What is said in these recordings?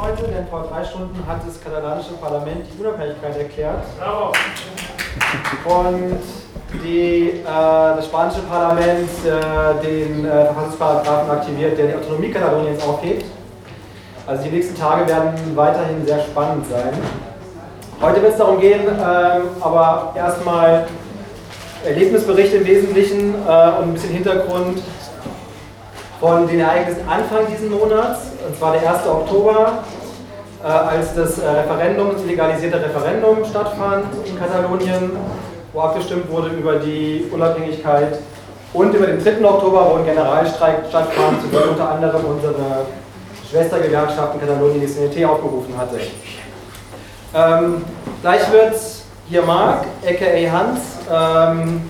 heute, denn vor drei Stunden hat das katalanische Parlament die Unabhängigkeit erklärt. Bravo. Und die, äh, das spanische Parlament äh, den äh, Verfassungsparagraphen aktiviert, der die Autonomie Kataloniens aufhebt. Also die nächsten Tage werden weiterhin sehr spannend sein. Heute wird es darum gehen, ähm, aber erstmal Erlebnisberichte im Wesentlichen äh, und ein bisschen Hintergrund von den Ereignissen Anfang dieses Monats, und zwar der 1. Oktober, äh, als das äh, Referendum, das legalisierte Referendum stattfand in Katalonien, wo abgestimmt wurde über die Unabhängigkeit und über den 3. Oktober, wo ein Generalstreik stattfand, zu dem unter anderem unsere Schwestergewerkschaft in Katalonien, die CNT, aufgerufen hatte. Ähm, gleich wird hier Marc, aka Hans, ähm,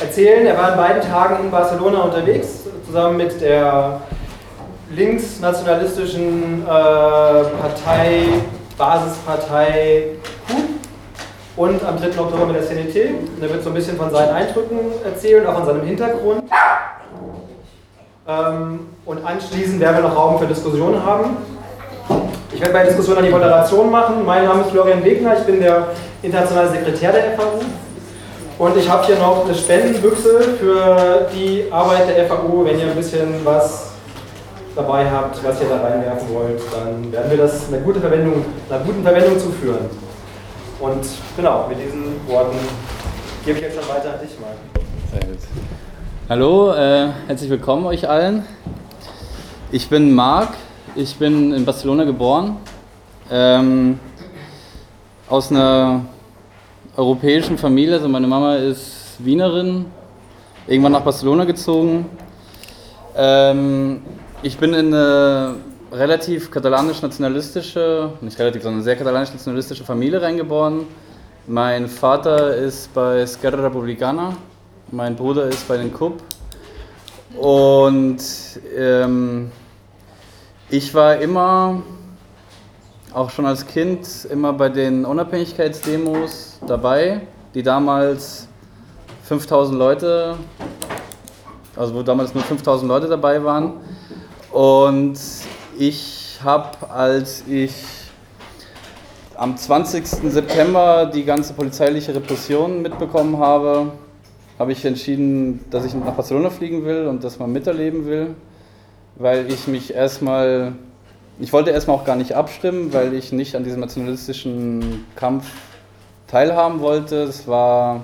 erzählen. Er war in beiden Tagen in Barcelona unterwegs, zusammen mit der linksnationalistischen äh, Partei, Basispartei KUP und am 3. Oktober mit der CNT. Und er wird so ein bisschen von seinen Eindrücken erzählen, auch von seinem Hintergrund. Ähm, und anschließend werden wir noch Raum für Diskussionen haben. Ich werde bei der Diskussion dann die Moderation machen. Mein Name ist Florian Wegner, ich bin der internationale Sekretär der FAU. Und ich habe hier noch eine Spendenbüchse für die Arbeit der FAU. Wenn ihr ein bisschen was dabei habt, was ihr da reinwerfen wollt, dann werden wir das einer guten Verwendung, einer guten Verwendung zuführen. Und genau, mit diesen Worten gebe ich jetzt dann weiter an dich, Marc. Sehr gut. Hallo, äh, herzlich willkommen euch allen. Ich bin Marc, ich bin in Barcelona geboren. Ähm, aus einer europäischen Familie. Also meine Mama ist Wienerin, irgendwann nach Barcelona gezogen. Ähm, ich bin in eine relativ katalanisch-nationalistische, nicht relativ, sondern sehr katalanisch-nationalistische Familie reingeboren. Mein Vater ist bei Esquerra Republicana, mein Bruder ist bei den KUP. Und ähm, ich war immer auch schon als Kind immer bei den Unabhängigkeitsdemos dabei, die damals 5000 Leute, also wo damals nur 5000 Leute dabei waren. Und ich habe, als ich am 20. September die ganze polizeiliche Repression mitbekommen habe, habe ich entschieden, dass ich nach Barcelona fliegen will und das mal miterleben will, weil ich mich erstmal ich wollte erstmal auch gar nicht abstimmen, weil ich nicht an diesem nationalistischen Kampf teilhaben wollte. Es war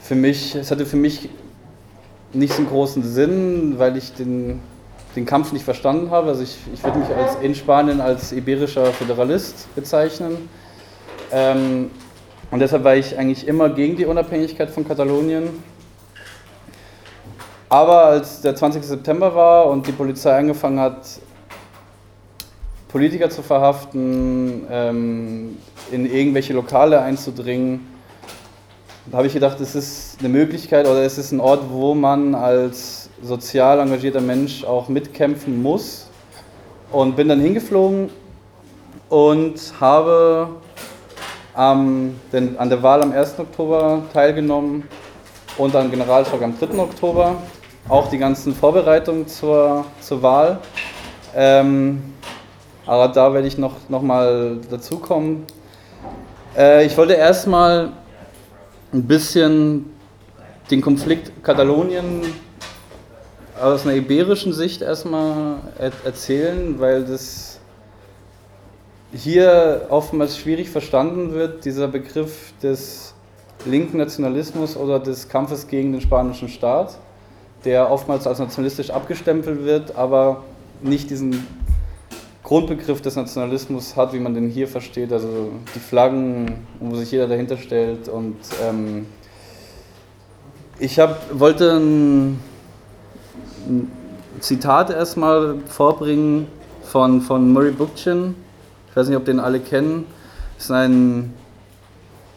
für mich, es hatte für mich nicht so einen großen Sinn, weil ich den, den Kampf nicht verstanden habe. Also ich, ich würde mich als, in Spanien als iberischer Föderalist bezeichnen. Ähm, und deshalb war ich eigentlich immer gegen die Unabhängigkeit von Katalonien. Aber als der 20. September war und die Polizei angefangen hat, Politiker zu verhaften, ähm, in irgendwelche Lokale einzudringen. Habe ich gedacht, es ist eine Möglichkeit oder es ist ein Ort, wo man als sozial engagierter Mensch auch mitkämpfen muss. Und bin dann hingeflogen und habe ähm, den, an der Wahl am 1. Oktober teilgenommen und am Generalstreik am 3. Oktober. Auch die ganzen Vorbereitungen zur, zur Wahl. Ähm, aber da werde ich noch, noch mal dazukommen. Äh, ich wollte erstmal ein bisschen den Konflikt Katalonien aus einer iberischen Sicht erstmal erzählen, weil das hier oftmals schwierig verstanden wird, dieser Begriff des linken Nationalismus oder des Kampfes gegen den spanischen Staat, der oftmals als nationalistisch abgestempelt wird, aber nicht diesen Grundbegriff des Nationalismus hat, wie man den hier versteht, also die Flaggen, wo sich jeder dahinter stellt. Und ähm, ich hab, wollte ein, Zitat erstmal vorbringen von, von Murray Bookchin. Ich weiß nicht, ob den alle kennen. ist ein,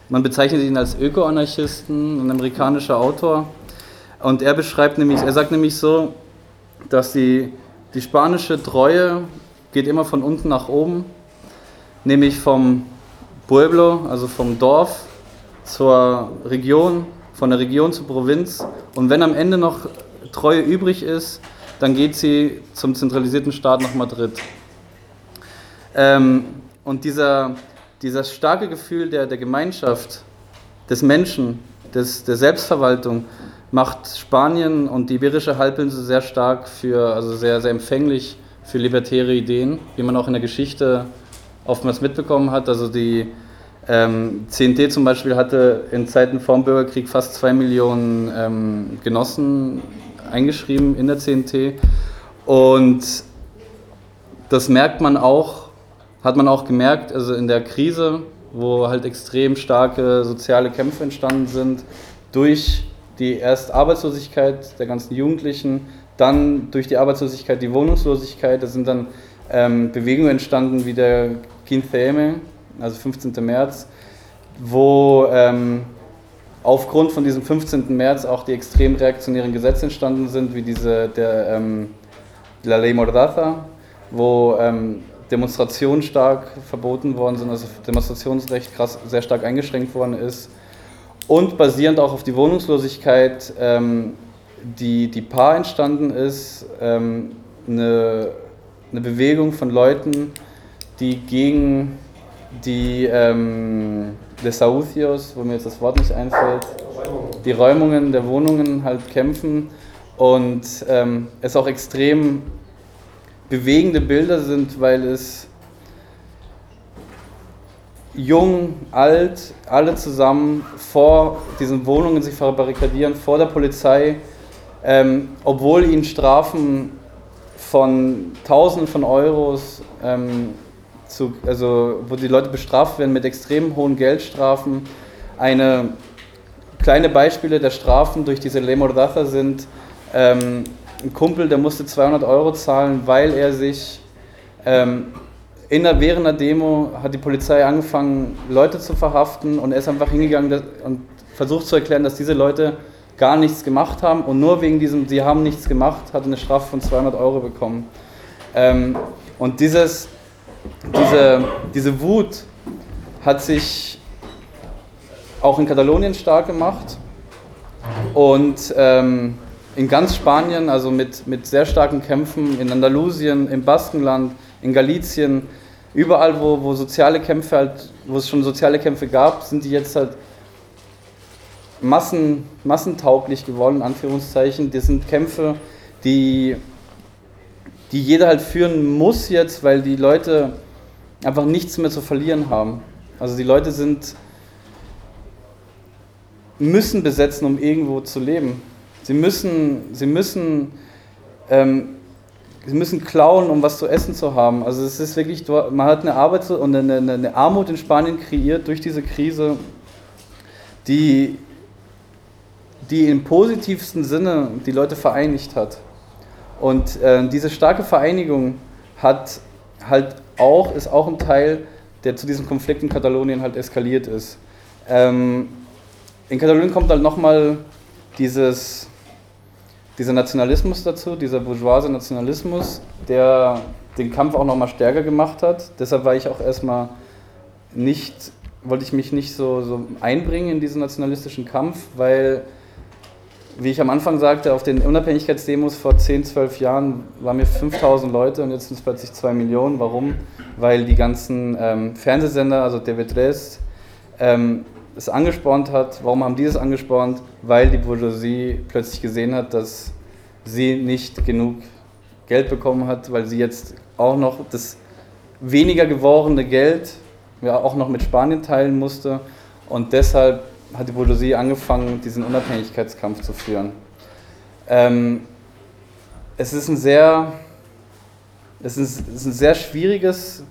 man bezeichnet ihn als Öko-Anarchisten, ein amerikanischer Autor. Und er beschreibt nämlich, er sagt nämlich so, dass die, die spanische Treue geht immer von unten nach oben, nämlich vom Pueblo, also vom Dorf zur Region, von der Region zur Provinz. Und wenn am Ende noch Treue übrig ist, dann geht sie zum zentralisierten Staat nach Madrid. Ähm, und dieser, dieser starke Gefühl der, der Gemeinschaft, des Menschen, des, der Selbstverwaltung, macht Spanien und die Iberische Halbinsel sehr stark für, also sehr, sehr empfänglich für libertäre Ideen, wie man auch in der Geschichte oftmals mitbekommen hat. Also die ähm, CNT zum Beispiel hatte in Zeiten vor Bürgerkrieg fast zwei Millionen ähm, Genossen eingeschrieben in der CNT. Und das merkt man auch, hat man auch gemerkt, also in der Krise, wo halt extrem starke soziale Kämpfe entstanden sind, durch die erst Arbeitslosigkeit der ganzen Jugendlichen, dann durch die Arbeitslosigkeit die Wohnungslosigkeit. Da sind dann ähm, Bewegungen entstanden wie der Quince also 15. März, wo ähm, aufgrund von diesem 15. März auch die extrem reaktionären Gesetze entstanden sind, wie diese der ähm, La Ley Mordaza, wo ähm, Demonstrationen stark verboten worden sind, also Demonstrationsrecht krass, sehr stark eingeschränkt worden ist. Und basierend auch auf die Wohnungslosigkeit, ähm, die, die Paar entstanden ist, ähm, eine, eine Bewegung von Leuten, die gegen die ähm, Desahucios, wo mir jetzt das Wort nicht einfällt, die Räumungen der Wohnungen halt kämpfen und ähm, es auch extrem bewegende Bilder sind, weil es jung, alt, alle zusammen vor diesen Wohnungen sich verbarrikadieren, vor der Polizei, ähm, obwohl ihnen Strafen von Tausenden von Euros ähm, zu, also wo die Leute bestraft werden mit extrem hohen Geldstrafen. Eine kleine Beispiele der Strafen durch diese Le Mordaza sind, ähm, ein Kumpel, der musste 200 Euro zahlen, weil er sich ähm, in der, während der Demo hat die Polizei angefangen, Leute zu verhaften und er ist einfach hingegangen und versucht zu erklären, dass diese Leute gar nichts gemacht haben und nur wegen diesem, sie haben nichts gemacht, hat eine Strafe von 200 Euro bekommen. Ähm, und dieses, diese, diese Wut hat sich auch in Katalonien stark gemacht und ähm, in ganz Spanien, also mit, mit sehr starken Kämpfen, in Andalusien, im Baskenland, in Galicien, überall, wo, wo soziale Kämpfe halt, wo es schon soziale Kämpfe gab, sind die jetzt halt massen, massentauglich geworden, in Anführungszeichen. Das sind Kämpfe, die die jeder halt führen muss jetzt, weil die Leute einfach nichts mehr zu verlieren haben. Also die Leute sind, müssen besetzen, um irgendwo zu leben. Sie müssen, sie müssen, ähm, sie müssen klauen, um was zu essen zu haben. Also es ist wirklich, man hat eine Arbeit und eine, eine, Armut in Spanien kreiert durch diese Krise, die, die im positivsten Sinne die Leute vereinigt hat. Und äh, diese starke Vereinigung hat halt auch, ist auch ein Teil, der zu diesem Konflikt in Katalonien halt eskaliert ist. Ähm, in Katalonien kommt halt nochmal dieses, dieser Nationalismus dazu, dieser bourgeoise Nationalismus, der den Kampf auch nochmal stärker gemacht hat. Deshalb war ich auch erstmal nicht, wollte ich mich nicht so, so einbringen in diesen nationalistischen Kampf, weil wie ich am Anfang sagte, auf den Unabhängigkeitsdemos vor 10, 12 Jahren waren wir 5000 Leute und jetzt sind es plötzlich 2 Millionen. Warum? Weil die ganzen ähm, Fernsehsender, also TV3, ähm, es angespornt hat. Warum haben die es angespornt? Weil die Bourgeoisie plötzlich gesehen hat, dass sie nicht genug Geld bekommen hat, weil sie jetzt auch noch das weniger gewordene Geld ja, auch noch mit Spanien teilen musste und deshalb hat die Bourgeoisie angefangen, diesen Unabhängigkeitskampf zu führen. Ähm, es ist ein sehr, es ist, es ist ein sehr schwieriges,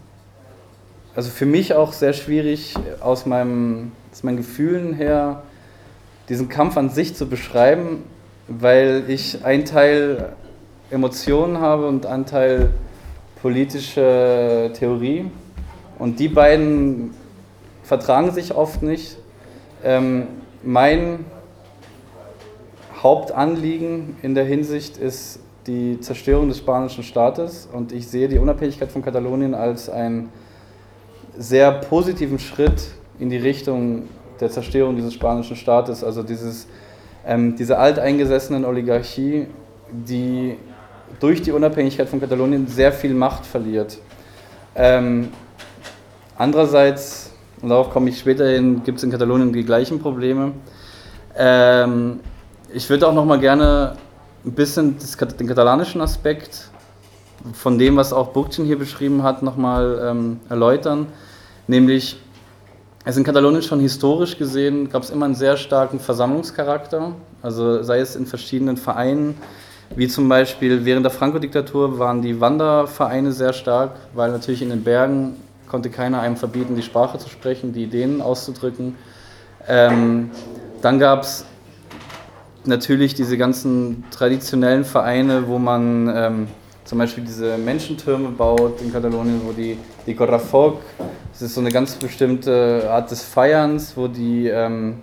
also für mich auch sehr schwierig aus, meinem, aus meinen Gefühlen her, diesen Kampf an sich zu beschreiben, weil ich einen Teil Emotionen habe und einen Teil politische Theorie. Und die beiden vertragen sich oft nicht. Ähm, mein Hauptanliegen in der Hinsicht ist die Zerstörung des spanischen Staates und ich sehe die Unabhängigkeit von Katalonien als einen sehr positiven Schritt in die Richtung der Zerstörung dieses spanischen Staates, also dieses, ähm, diese alteingesessenen Oligarchie, die durch die Unabhängigkeit von Katalonien sehr viel Macht verliert. Ähm, andererseits, und darauf komme ich später hin, gibt es in Katalonien die gleichen Probleme. Ähm, ich würde auch noch mal gerne ein bisschen das, den katalanischen Aspekt von dem, was auch Burgcin hier beschrieben hat, nochmal ähm, erläutern. Nämlich, also in Katalonien schon historisch gesehen gab es immer einen sehr starken Versammlungscharakter. Also sei es in verschiedenen Vereinen, wie zum Beispiel während der Franco-Diktatur waren die Wandervereine sehr stark, weil natürlich in den Bergen konnte keiner einem verbieten, die Sprache zu sprechen, die Ideen auszudrücken. Ähm, dann gab es natürlich diese ganzen traditionellen Vereine, wo man ähm, zum Beispiel diese Menschentürme baut in Katalonien, wo die, die Corrafoc, das ist so eine ganz bestimmte Art des Feierns, wo die, ähm,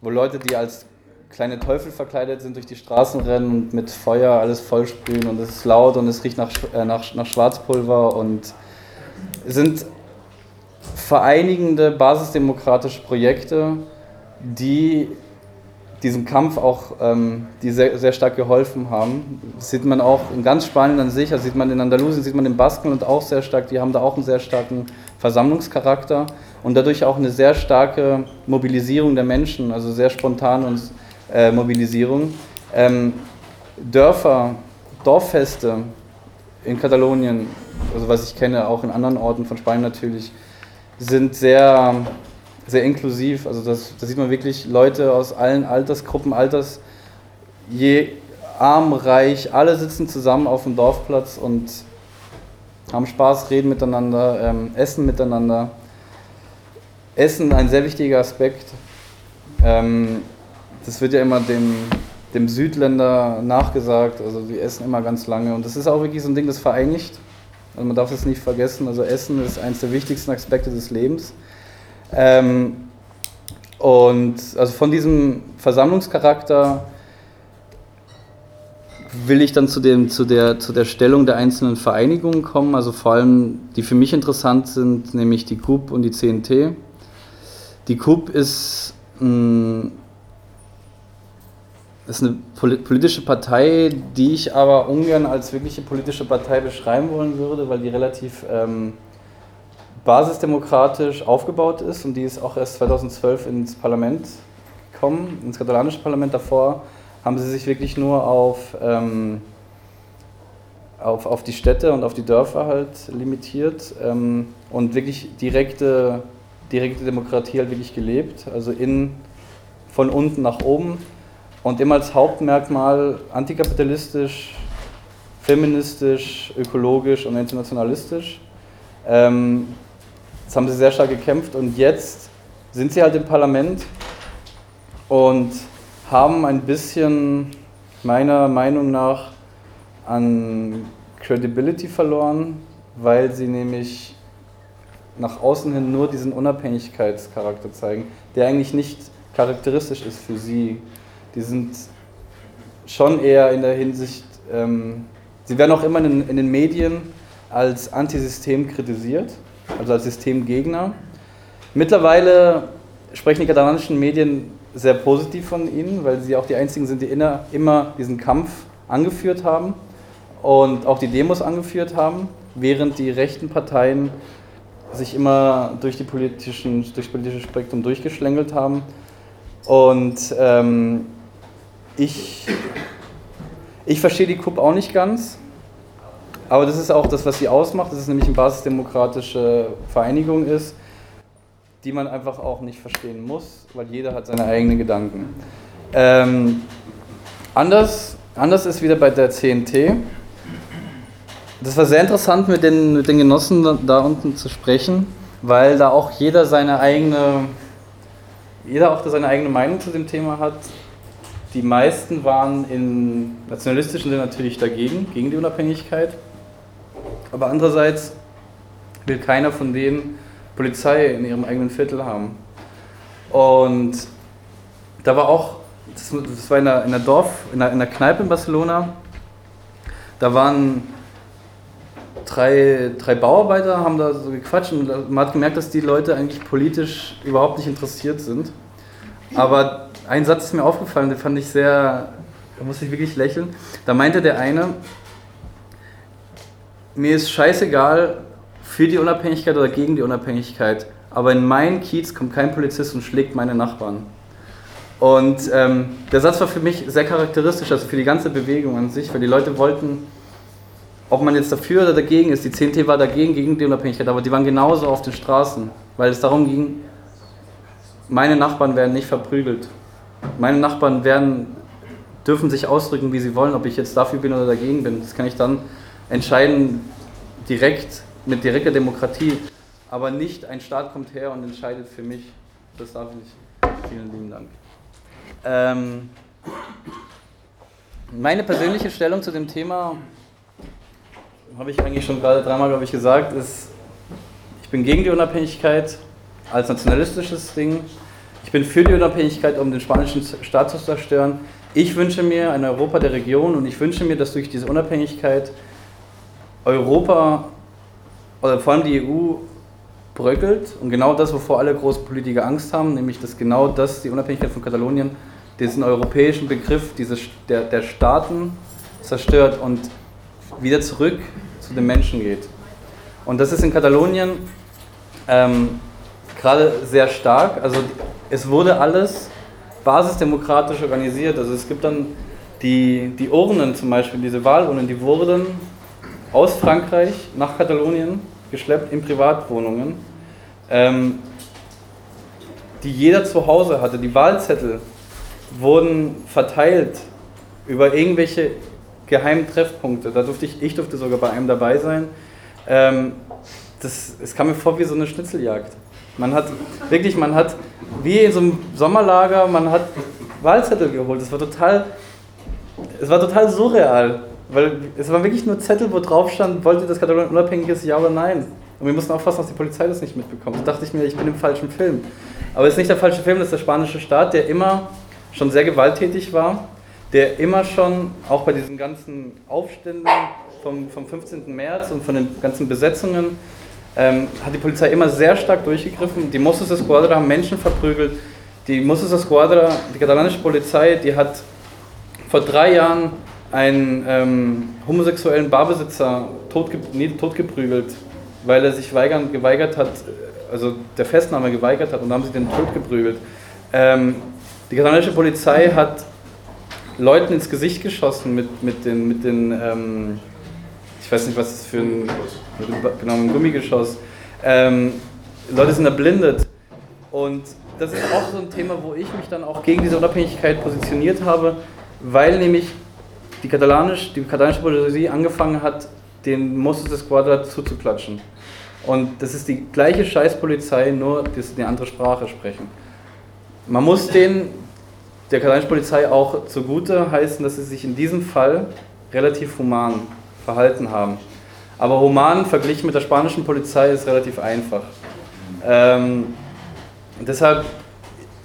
wo Leute, die als kleine Teufel verkleidet sind, durch die Straßen rennen und mit Feuer alles vollsprühen und es ist laut und es riecht nach, äh, nach, nach Schwarzpulver und sind vereinigende basisdemokratische Projekte, die diesem Kampf auch ähm, die sehr, sehr stark geholfen haben. Das sieht man auch in ganz Spanien an sich, das sieht man in Andalusien, sieht man in Baskenland auch sehr stark, die haben da auch einen sehr starken Versammlungscharakter und dadurch auch eine sehr starke Mobilisierung der Menschen, also sehr spontan und äh, Mobilisierung. Ähm, Dörfer, Dorffeste in Katalonien, also was ich kenne, auch in anderen Orten von Spanien natürlich, sind sehr sehr inklusiv. Also das, da sieht man wirklich Leute aus allen Altersgruppen, Alters, je arm, reich, alle sitzen zusammen auf dem Dorfplatz und haben Spaß, reden miteinander, ähm, essen miteinander. Essen ein sehr wichtiger Aspekt. Ähm, das wird ja immer dem, dem Südländer nachgesagt, also die essen immer ganz lange und das ist auch wirklich so ein Ding, das vereinigt. Also man darf es nicht vergessen, also Essen ist eines der wichtigsten Aspekte des Lebens. Ähm, und also von diesem Versammlungscharakter will ich dann zu, dem, zu, der, zu der Stellung der einzelnen Vereinigungen kommen, also vor allem die für mich interessant sind, nämlich die KUB und die CNT. Die KUB ist, mh, ist eine politische Partei, die ich aber ungern als wirkliche politische Partei beschreiben wollen würde, weil die relativ ähm, basisdemokratisch aufgebaut ist und die ist auch erst 2012 ins Parlament gekommen, ins katalanische Parlament. Davor haben sie sich wirklich nur auf, ähm, auf, auf die Städte und auf die Dörfer halt limitiert ähm, und wirklich direkte, direkte Demokratie halt wirklich gelebt, also in, von unten nach oben und immer als Hauptmerkmal antikapitalistisch, feministisch, ökologisch und internationalistisch. Ähm, das haben sie sehr stark gekämpft und jetzt sind sie halt im Parlament und haben ein bisschen meiner Meinung nach an Credibility verloren, weil sie nämlich nach außen hin nur diesen Unabhängigkeitscharakter zeigen, der eigentlich nicht charakteristisch ist für sie. Die sind schon eher in der Hinsicht, ähm, sie werden auch immer in, in den Medien als Antisystem kritisiert also als Systemgegner. Mittlerweile sprechen die katalanischen Medien sehr positiv von ihnen, weil sie auch die einzigen sind, die immer diesen Kampf angeführt haben und auch die Demos angeführt haben, während die rechten Parteien sich immer durch, die politischen, durch das politische Spektrum durchgeschlängelt haben. Und ähm, ich, ich verstehe die KUP auch nicht ganz. Aber das ist auch das, was sie ausmacht, dass es nämlich eine basisdemokratische Vereinigung ist, die man einfach auch nicht verstehen muss, weil jeder hat seine eigenen Gedanken. Ähm, anders, anders ist wieder bei der CNT. Das war sehr interessant, mit den, mit den Genossen da unten zu sprechen, weil da auch jeder seine eigene, jeder auch seine eigene Meinung zu dem Thema hat. Die meisten waren in nationalistischen Sinne natürlich dagegen, gegen die Unabhängigkeit. Aber andererseits will keiner von denen Polizei in ihrem eigenen Viertel haben. Und da war auch, das, war in einer Dorf, in einer Kneipe in Barcelona, da waren drei, drei Bauarbeiter, haben da so gequatscht und man hat gemerkt, dass die Leute eigentlich politisch überhaupt nicht interessiert sind. Aber ein Satz ist mir aufgefallen, den fand ich sehr, da musste ich wirklich lächeln. Da meinte der eine, mir ist scheißegal, für die Unabhängigkeit oder gegen die Unabhängigkeit, aber in meinen Kiez kommt kein Polizist und schlägt meine Nachbarn. Und ähm, der Satz war für mich sehr charakteristisch, also für die ganze Bewegung an sich, weil die Leute wollten, ob man jetzt dafür oder dagegen ist, die CNT war dagegen, gegen die Unabhängigkeit, aber die waren genauso auf den Straßen, weil es darum ging, meine Nachbarn werden nicht verprügelt. Meine Nachbarn werden, dürfen sich ausdrücken, wie sie wollen, ob ich jetzt dafür bin oder dagegen bin. Das kann ich dann entscheiden direkt, mit direkter Demokratie. Aber nicht ein Staat kommt her und entscheidet für mich. Das darf ich nicht. Vielen lieben Dank. Ähm, meine persönliche Stellung zu dem Thema habe ich eigentlich schon gerade dreimal, glaube ich, gesagt, ist, ich bin gegen die Unabhängigkeit als nationalistisches Ding. Ich bin für die Unabhängigkeit, um den spanischen Staat zu zerstören. Ich wünsche mir ein Europa der Region und ich wünsche mir, dass durch diese Unabhängigkeit Europa oder vor allem die EU bröckelt und genau das, wovor alle großen Politiker Angst haben, nämlich dass genau das, die Unabhängigkeit von Katalonien, diesen europäischen Begriff diese, der, der Staaten zerstört und wieder zurück zu den Menschen geht. Und das ist in Katalonien ähm, gerade sehr stark. Also es wurde alles basisdemokratisch organisiert. Also es gibt dann die, die Urnen zum Beispiel, diese Wahlurnen, die wurden aus Frankreich nach Katalonien geschleppt in Privatwohnungen, ähm, die jeder zu Hause hatte. Die Wahlzettel wurden verteilt über irgendwelche geheimen Treffpunkte. Da durfte ich, ich durfte sogar bei einem dabei sein. Ähm, das, es kam mir vor wie so eine Schnitzeljagd. Man hat wirklich, man hat wie in so einem Sommerlager, man hat Wahlzettel geholt. Das war total, es war total surreal, weil es waren wirklich nur Zettel, wo drauf stand, wollt ihr das Katalonien unabhängig ist, ja oder nein. Und wir mussten aufpassen, dass die Polizei das nicht mitbekommt. Da dachte ich mir, ich bin im falschen Film. Aber es ist nicht der falsche Film, das ist der spanische Staat, der immer schon sehr gewalttätig war, der immer schon, auch bei diesen ganzen Aufständen vom, vom 15. März und von den ganzen Besetzungen, ähm, hat die Polizei immer sehr stark durchgegriffen. Die Mossos Esquadra haben Menschen verprügelt. Die Mossos Esquadra, die katalanische Polizei, die hat vor drei Jahren einen ähm, homosexuellen Barbesitzer totge nee, totgeprügelt, weil er sich weigern, geweigert hat, also der Festnahme geweigert hat und haben sie den totgeprügelt. Ähm, die katalanische Polizei hat Leuten ins Gesicht geschossen mit, mit den, mit den ähm, ich weiß nicht, was das für ein, genau, ein Gummigeschoss. Ähm, Leute sind erblindet. Und das ist auch so ein Thema, wo ich mich dann auch gegen diese Unabhängigkeit positioniert habe, weil nämlich die, katalanisch, die katalanische Polizei angefangen hat, den Mossos Esquadra zuzuklatschen. Und das ist die gleiche Scheißpolizei, nur sie eine andere Sprache sprechen. Man muss den, der katalanischen Polizei auch zugute heißen, dass sie sich in diesem Fall relativ human verhalten haben. Aber human verglichen mit der spanischen Polizei ist relativ einfach. Ähm, deshalb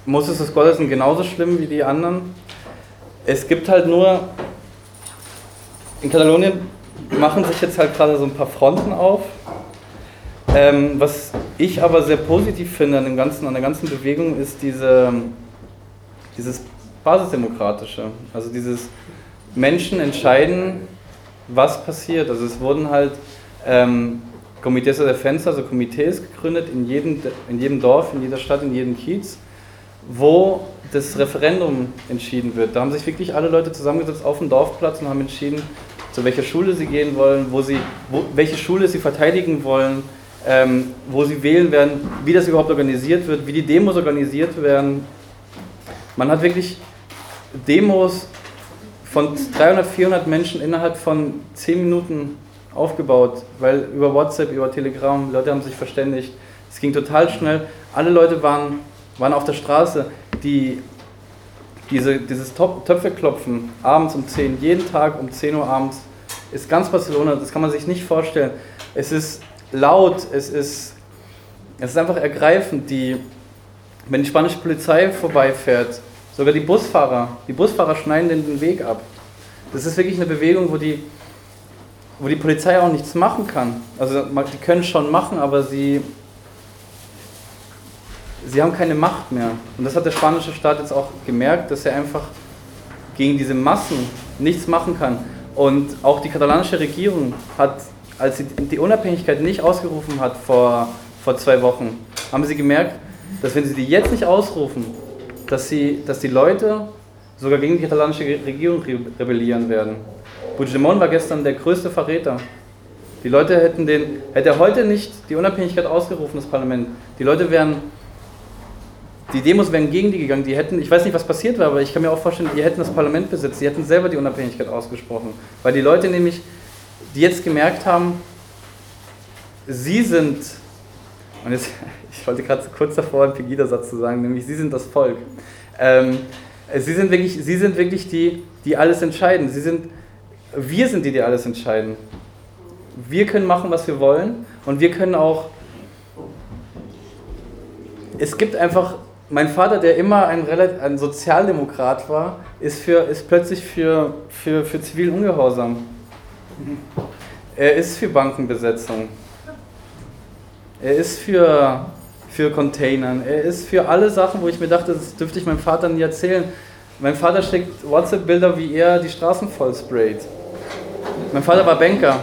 muss es das Gottesdienst genauso schlimm wie die anderen. Es gibt halt nur, in Katalonien machen sich jetzt halt gerade so ein paar Fronten auf. Ähm, was ich aber sehr positiv finde an, dem ganzen, an der ganzen Bewegung ist diese, dieses Basisdemokratische. Also dieses Menschen entscheiden, was passiert. Also es wurden halt ähm, Comités de Defensa, also Komitees gegründet in jedem, in jedem Dorf, in jeder Stadt, in jedem Kiez, wo das Referendum entschieden wird. Da haben sich wirklich alle Leute zusammengesetzt auf dem Dorfplatz und haben entschieden, zu welcher Schule sie gehen wollen, wo sie, wo, welche Schule sie verteidigen wollen, ähm, wo sie wählen werden, wie das überhaupt organisiert wird, wie die Demos organisiert werden. Man hat wirklich Demos von 300, 400 Menschen innerhalb von 10 Minuten aufgebaut, weil über WhatsApp, über Telegram, Leute haben sich verständigt. Es ging total schnell. Alle Leute waren, waren auf der Straße. Die, diese, dieses Töpfeklopfen abends um 10, jeden Tag um 10 Uhr abends, ist ganz Barcelona, das kann man sich nicht vorstellen. Es ist laut, es ist, es ist einfach ergreifend. Die, wenn die spanische Polizei vorbeifährt, Sogar die Busfahrer, die Busfahrer schneiden den Weg ab. Das ist wirklich eine Bewegung, wo die, wo die Polizei auch nichts machen kann. Also die können schon machen, aber sie, sie haben keine Macht mehr. Und das hat der spanische Staat jetzt auch gemerkt, dass er einfach gegen diese Massen nichts machen kann. Und auch die katalanische Regierung hat als sie die Unabhängigkeit nicht ausgerufen hat vor, vor zwei Wochen, haben sie gemerkt, dass wenn sie die jetzt nicht ausrufen, dass, sie, dass die Leute sogar gegen die katalanische Regierung rebellieren werden. Puigdemont war gestern der größte Verräter. Die Leute hätten den, hätte er heute nicht die Unabhängigkeit ausgerufen, das Parlament, die Leute wären, die Demos wären gegen die gegangen, die hätten, ich weiß nicht, was passiert wäre, aber ich kann mir auch vorstellen, die hätten das Parlament besetzt, die hätten selber die Unabhängigkeit ausgesprochen. Weil die Leute nämlich, die jetzt gemerkt haben, sie sind, und jetzt, ich wollte gerade kurz davor einen Pegida-Satz zu sagen, nämlich sie sind das Volk. Ähm, sie sind wirklich, sie sind wirklich die, die alles entscheiden. Sie sind, wir sind die, die alles entscheiden. Wir können machen, was wir wollen und wir können auch. Es gibt einfach. Mein Vater, der immer ein, ein Sozialdemokrat war, ist, für, ist plötzlich für, für, für zivilen Ungehorsam. Er ist für Bankenbesetzung. Er ist für, für Containern. Er ist für alle Sachen, wo ich mir dachte, das dürfte ich meinem Vater nie erzählen. Mein Vater schickt WhatsApp-Bilder, wie er die Straßen voll sprayt. Mein Vater war Banker.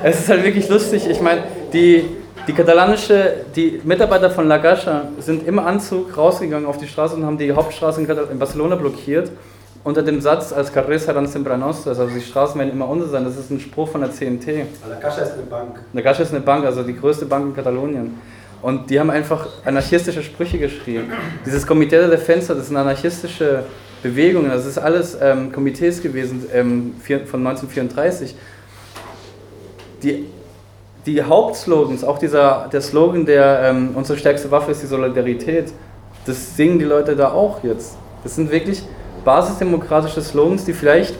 Es ist halt wirklich lustig. Ich meine, die, die katalanische, die Mitarbeiter von La Gacha sind im Anzug rausgegangen auf die Straße und haben die Hauptstraße in Barcelona blockiert. Unter dem Satz, als Carres serán siempre also die Straßen werden immer unser sein. Das ist ein Spruch von der CNT. La Gacha ist eine Bank. La Gacha ist eine Bank, also die größte Bank in Katalonien. Und die haben einfach anarchistische Sprüche geschrieben. Dieses Comité de Defensa, das sind anarchistische Bewegungen, das ist alles ähm, Komitees gewesen ähm, von 1934 die, die Hauptslogans, auch dieser, der Slogan, der ähm, unsere stärkste Waffe ist die Solidarität, das singen die Leute da auch jetzt. Das sind wirklich basisdemokratische Slogans, die vielleicht,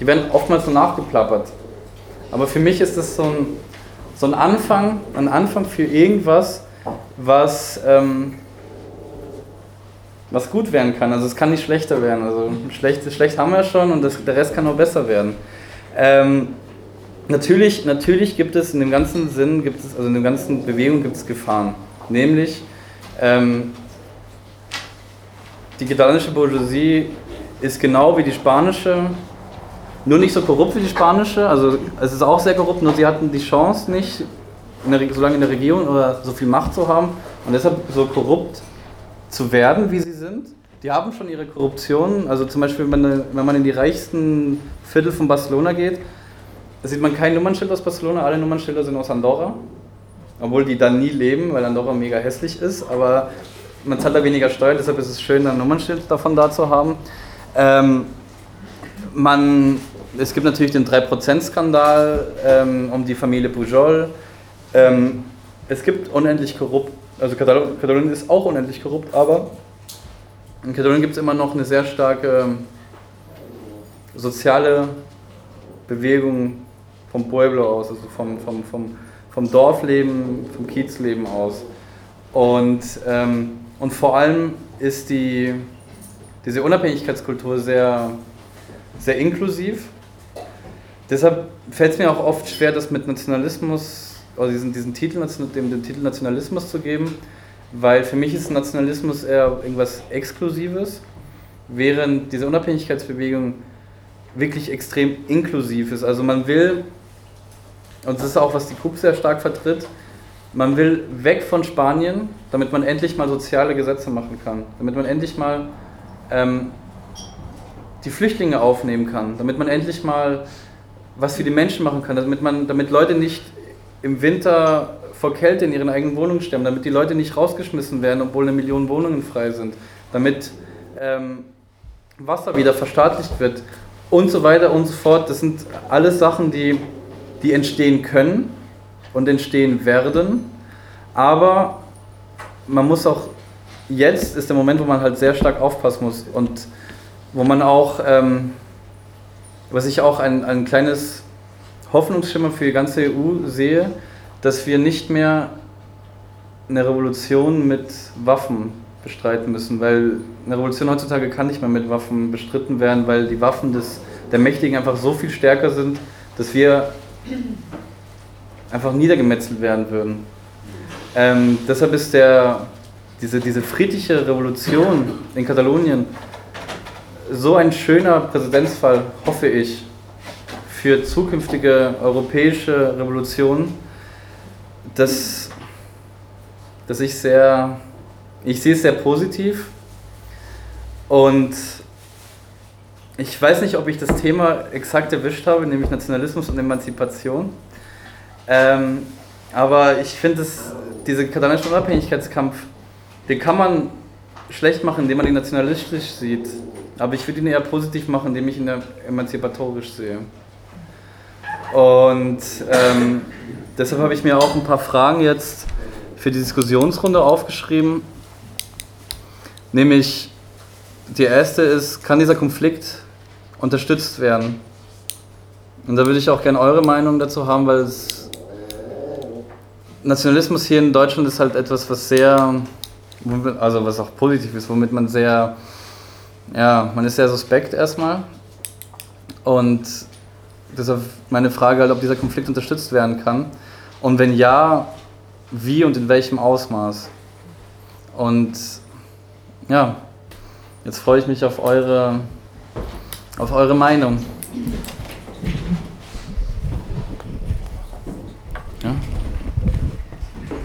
die werden oftmals so nachgeplappert. Aber für mich ist das so ein, so ein Anfang, ein Anfang für irgendwas, was, ähm, was gut werden kann. Also es kann nicht schlechter werden. Also schlecht, schlecht haben wir schon und das, der Rest kann noch besser werden. Ähm, natürlich, natürlich gibt es in dem ganzen Sinn, gibt es, also in der ganzen Bewegung gibt es Gefahren. Nämlich, ähm, die katalanische Bourgeoisie ist genau wie die spanische, nur nicht so korrupt wie die spanische, also es ist auch sehr korrupt, nur sie hatten die Chance nicht, in der, so lange in der Regierung oder so viel Macht zu haben und deshalb so korrupt zu werden, wie sie sind. Die haben schon ihre Korruption, also zum Beispiel, wenn wenn man in die reichsten Viertel von Barcelona geht, da sieht man kein Nummernschild aus Barcelona, alle Nummernschilder sind aus Andorra. Obwohl die da nie leben, weil Andorra mega hässlich ist, aber man zahlt da weniger Steuern, deshalb ist es schön, ein Nummernschild davon da zu haben. Ähm, man, es gibt natürlich den 3%-Skandal ähm, um die Familie Pujol. Ähm, es gibt unendlich korrupt, also Katalonien ist auch unendlich korrupt, aber in Katalonien gibt es immer noch eine sehr starke soziale Bewegung vom Pueblo aus, also vom, vom, vom, vom Dorfleben, vom Kiezleben aus. Und, ähm, und vor allem ist die, diese Unabhängigkeitskultur sehr, sehr inklusiv. Deshalb fällt es mir auch oft schwer, das mit Nationalismus, oder diesen, diesen Titel, dem, den Titel Nationalismus zu geben, weil für mich ist Nationalismus eher irgendwas Exklusives, während diese Unabhängigkeitsbewegung wirklich extrem inklusiv ist. Also man will und das ist auch, was die KUB sehr stark vertritt, man will weg von Spanien, damit man endlich mal soziale Gesetze machen kann, damit man endlich mal ähm, die Flüchtlinge aufnehmen kann, damit man endlich mal was für die Menschen machen kann, damit, man, damit Leute nicht im Winter vor Kälte in ihren eigenen Wohnungen sterben, damit die Leute nicht rausgeschmissen werden, obwohl eine Million Wohnungen frei sind, damit ähm, Wasser wieder verstaatlicht wird und so weiter und so fort. Das sind alles Sachen, die die entstehen können und entstehen werden. Aber man muss auch, jetzt ist der Moment, wo man halt sehr stark aufpassen muss und wo man auch, ähm, was ich auch ein, ein kleines Hoffnungsschimmer für die ganze EU sehe, dass wir nicht mehr eine Revolution mit Waffen bestreiten müssen, weil eine Revolution heutzutage kann nicht mehr mit Waffen bestritten werden, weil die Waffen des, der Mächtigen einfach so viel stärker sind, dass wir einfach niedergemetzelt werden würden. Ähm, deshalb ist der, diese, diese friedliche Revolution in Katalonien so ein schöner Präzedenzfall, hoffe ich, für zukünftige europäische Revolutionen, das, das ich sehr, ich sehe es sehr positiv und ich weiß nicht, ob ich das Thema exakt erwischt habe, nämlich Nationalismus und Emanzipation. Ähm, aber ich finde, dieser katalanische Unabhängigkeitskampf, den kann man schlecht machen, indem man ihn nationalistisch sieht. Aber ich würde ihn eher positiv machen, indem ich ihn emanzipatorisch sehe. Und ähm, deshalb habe ich mir auch ein paar Fragen jetzt für die Diskussionsrunde aufgeschrieben. Nämlich, die erste ist, kann dieser Konflikt unterstützt werden? Und da würde ich auch gerne eure Meinung dazu haben, weil es, Nationalismus hier in Deutschland ist halt etwas, was sehr, also was auch positiv ist, womit man sehr, ja, man ist sehr suspekt erstmal. Und deshalb meine Frage halt, ob dieser Konflikt unterstützt werden kann. Und wenn ja, wie und in welchem Ausmaß? Und ja, jetzt freue ich mich auf eure, auf eure Meinung.